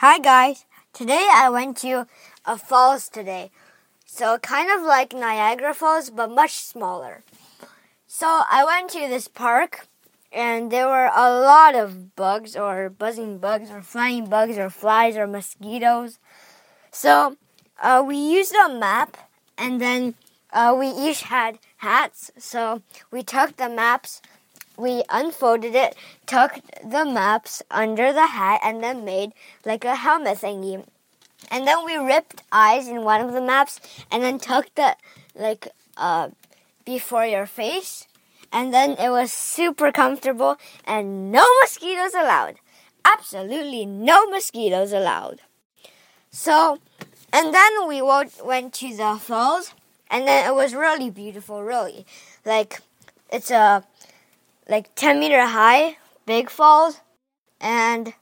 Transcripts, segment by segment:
Hi guys. Today I went to a falls today. So kind of like Niagara Falls but much smaller. So I went to this park and there were a lot of bugs or buzzing bugs or flying bugs or flies or mosquitoes. So uh, we used a map and then uh, we each had hats. So we took the maps we unfolded it, tucked the maps under the hat, and then made like a helmet thingy. And then we ripped eyes in one of the maps, and then tucked it like uh, before your face. And then it was super comfortable, and no mosquitoes allowed. Absolutely no mosquitoes allowed. So, and then we went to the falls, and then it was really beautiful, really. Like, it's a like 10 meter high, big falls, and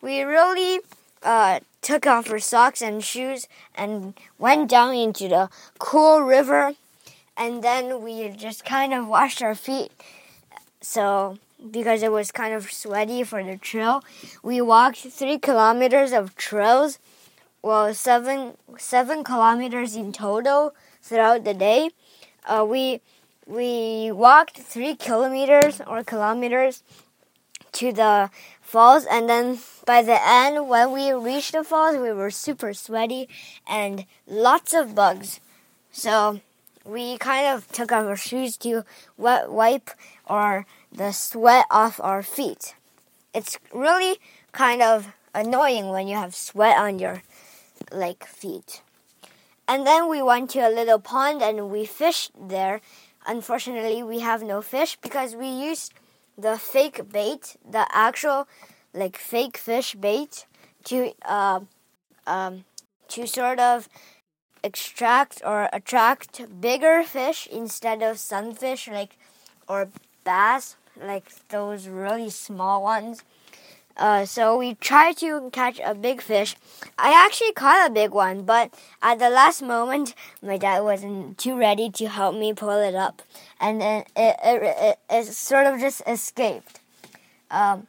we really uh, took off our socks and shoes and went down into the cool river, and then we just kind of washed our feet. So because it was kind of sweaty for the trail, we walked three kilometers of trails. Well, seven seven kilometers in total throughout the day. Uh, we we walked three kilometers or kilometers to the falls and then by the end when we reached the falls we were super sweaty and lots of bugs. So we kind of took off our shoes to wet wipe or the sweat off our feet. It's really kind of annoying when you have sweat on your like feet. And then we went to a little pond and we fished there Unfortunately, we have no fish because we used the fake bait, the actual like fake fish bait, to uh, um, to sort of extract or attract bigger fish instead of sunfish, like or bass, like those really small ones. Uh, so we tried to catch a big fish. I actually caught a big one, but at the last moment, my dad wasn't too ready to help me pull it up, and then it, it, it, it sort of just escaped. Um,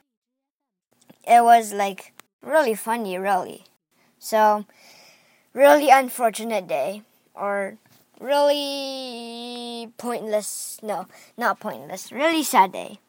it was like really funny, really. So, really unfortunate day, or really pointless. No, not pointless. Really sad day.